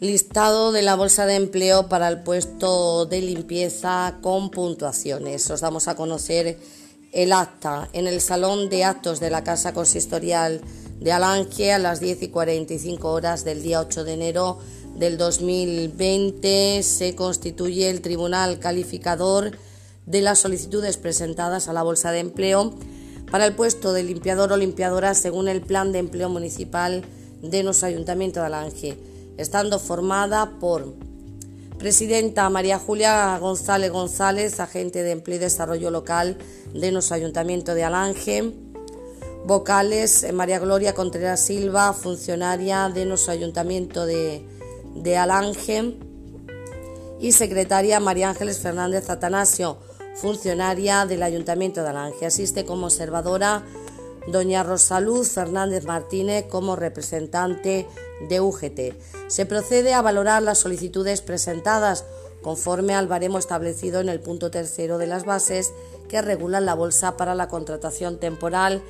Listado de la bolsa de empleo para el puesto de limpieza con puntuaciones. Os damos a conocer el acta en el salón de actos de la Casa Consistorial de Alange a las 10 y 45 horas del día 8 de enero del 2020. Se constituye el Tribunal Calificador de las solicitudes presentadas a la bolsa de empleo para el puesto de limpiador o limpiadora según el plan de empleo municipal de nuestro Ayuntamiento de Alange estando formada por Presidenta María Julia González González, agente de empleo y desarrollo local de nuestro Ayuntamiento de Alange. Vocales María Gloria Contreras Silva, funcionaria de nuestro Ayuntamiento de, de Alange. Y secretaria María Ángeles Fernández Atanasio, funcionaria del Ayuntamiento de Alange. Asiste como observadora doña Rosaluz Fernández Martínez como representante de UGT. Se procede a valorar las solicitudes presentadas conforme al baremo establecido en el punto tercero de las bases que regulan la bolsa para la contratación temporal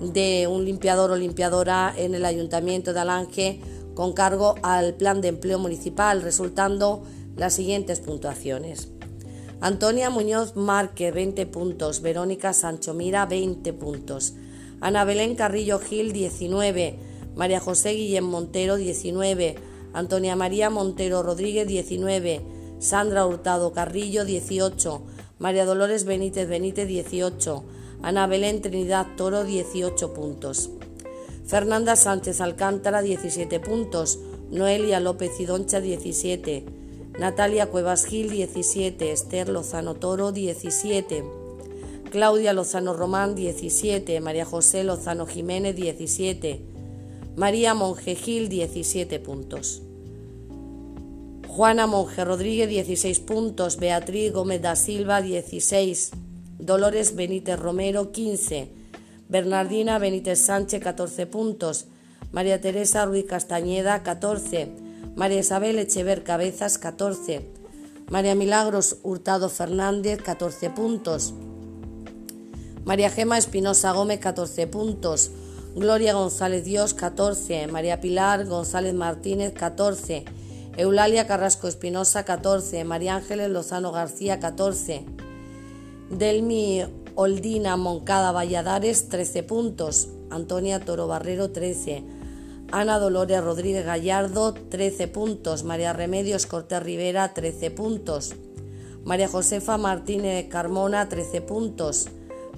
de un limpiador o limpiadora en el Ayuntamiento de Alange con cargo al plan de empleo municipal, resultando las siguientes puntuaciones. Antonia Muñoz Márquez, 20 puntos. Verónica Sancho Mira, 20 puntos. Ana Belén Carrillo Gil 19, María José Guillén Montero 19, Antonia María Montero Rodríguez 19, Sandra Hurtado Carrillo 18, María Dolores Benítez Benítez 18, Ana Belén Trinidad Toro 18 puntos. Fernanda Sánchez Alcántara 17 puntos, Noelia López Idoncha 17, Natalia Cuevas Gil 17, Esther Lozano Toro 17. Claudia Lozano Román 17, María José Lozano Jiménez 17, María Monje Gil 17 puntos. Juana Monje Rodríguez 16 puntos, Beatriz Gómez da Silva 16, Dolores Benítez Romero 15, Bernardina Benítez Sánchez 14 puntos, María Teresa Ruiz Castañeda 14, María Isabel Echever Cabezas 14, María Milagros Hurtado Fernández 14 puntos, María Gema Espinosa Gómez 14 puntos, Gloria González Dios 14, María Pilar González Martínez 14, Eulalia Carrasco Espinosa 14, María Ángeles Lozano García 14, Delmi Oldina Moncada Valladares 13 puntos, Antonia Toro Barrero 13, Ana Dolores Rodríguez Gallardo 13 puntos, María Remedios Cortés Rivera 13 puntos, María Josefa Martínez Carmona 13 puntos,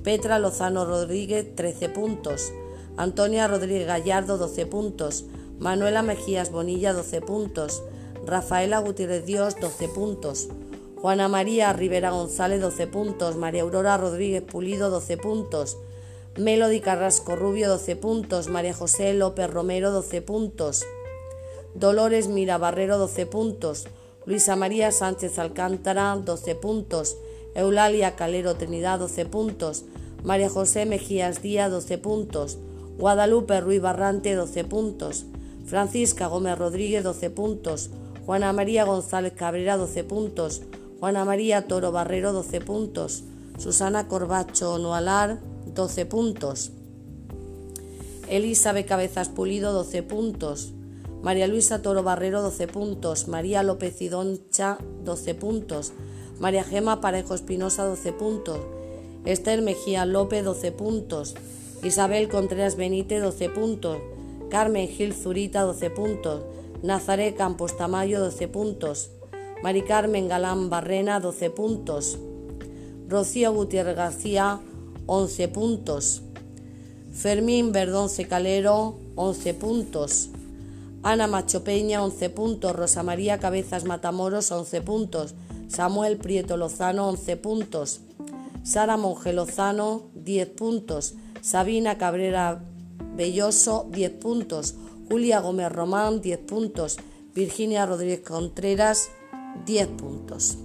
Petra Lozano Rodríguez 13 puntos, Antonia Rodríguez Gallardo 12 puntos, Manuela Mejías Bonilla 12 puntos, Rafaela Gutiérrez Dios 12 puntos, Juana María Rivera González 12 puntos, María Aurora Rodríguez Pulido 12 puntos, Melody Carrasco Rubio 12 puntos, María José López Romero 12 puntos, Dolores Mira Barrero 12 puntos, Luisa María Sánchez Alcántara 12 puntos, Eulalia Calero Trinidad 12 puntos, María José Mejías Díaz 12 puntos, Guadalupe Ruiz Barrante 12 puntos, Francisca Gómez Rodríguez 12 puntos, Juana María González Cabrera 12 puntos, Juana María Toro Barrero 12 puntos, Susana Corbacho Noalar 12 puntos, Elizabeth Cabezas Pulido 12 puntos, María Luisa Toro Barrero 12 puntos, María López Idoncha 12 puntos, María Gema Parejo Espinosa 12 puntos, Esther Mejía López 12 puntos, Isabel Contreras Benítez 12 puntos, Carmen Gil Zurita 12 puntos, Nazaré Campos Tamayo 12 puntos, Mari Carmen Galán Barrena 12 puntos, Rocío Gutiérrez García 11 puntos, Fermín Verdonce Calero 11 puntos, Ana Macho Peña 11 puntos, Rosa María Cabezas Matamoros 11 puntos, Samuel Prieto Lozano 11 puntos, Sara Monge Lozano 10 puntos, Sabina Cabrera Belloso 10 puntos, Julia Gómez Román 10 puntos, Virginia Rodríguez Contreras 10 puntos.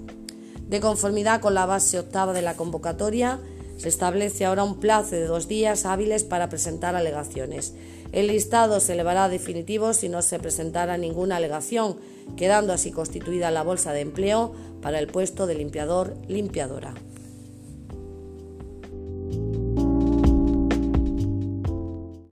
De conformidad con la base octava de la convocatoria, se establece ahora un plazo de dos días hábiles para presentar alegaciones. El listado se elevará definitivo si no se presentara ninguna alegación, quedando así constituida la bolsa de empleo para el puesto de limpiador-limpiadora.